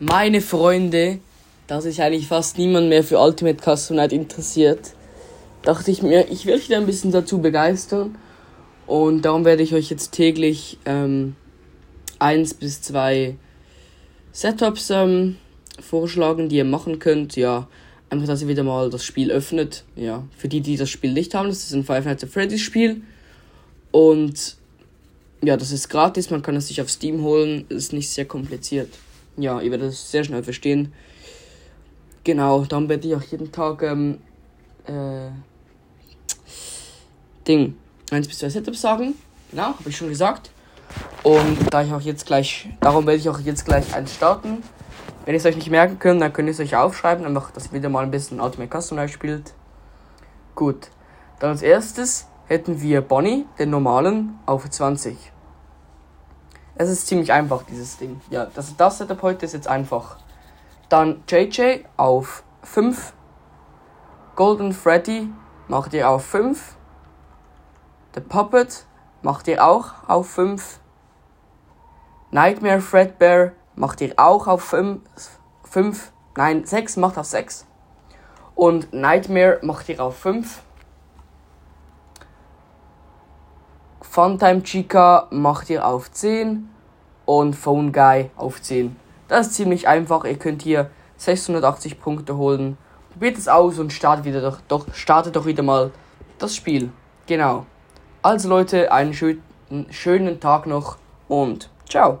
Meine Freunde, da sich eigentlich fast niemand mehr für Ultimate Custom Night interessiert, dachte ich mir, ich will euch da ein bisschen dazu begeistern. Und darum werde ich euch jetzt täglich ähm, eins bis zwei Setups ähm, vorschlagen, die ihr machen könnt. Ja, einfach, dass ihr wieder mal das Spiel öffnet. Ja, für die, die das Spiel nicht haben, das ist ein Five Nights at Freddy's Spiel. Und ja, das ist gratis, man kann es sich auf Steam holen, ist nicht sehr kompliziert ja, ihr werdet es sehr schnell verstehen. Genau, dann werde ich auch jeden Tag ähm, äh, Ding 1 bis 2 Setups sagen. Genau, habe ich schon gesagt. Und da ich auch jetzt gleich, darum werde ich auch jetzt gleich eins starten. Wenn ihr es euch nicht merken könnt, dann könnt ihr es euch aufschreiben, einfach, dass ihr wieder mal ein bisschen Ultimate Custom spielt. Gut, dann als erstes hätten wir Bonnie, den normalen, auf 20. Es ist ziemlich einfach, dieses Ding. Ja, das, das Setup heute ist jetzt einfach. Dann JJ auf 5. Golden Freddy macht ihr auf 5. The Puppet macht ihr auch auf 5. Nightmare Fredbear macht ihr auch auf 5. 5. Nein, 6 macht auf 6. Und Nightmare macht ihr auf 5. Funtime Chica macht ihr auf 10 und Phone Guy auf 10. Das ist ziemlich einfach. Ihr könnt hier 680 Punkte holen. Probiert es aus und startet, wieder doch, doch, startet doch wieder mal das Spiel. Genau. Also Leute, einen schönen, schönen Tag noch und ciao.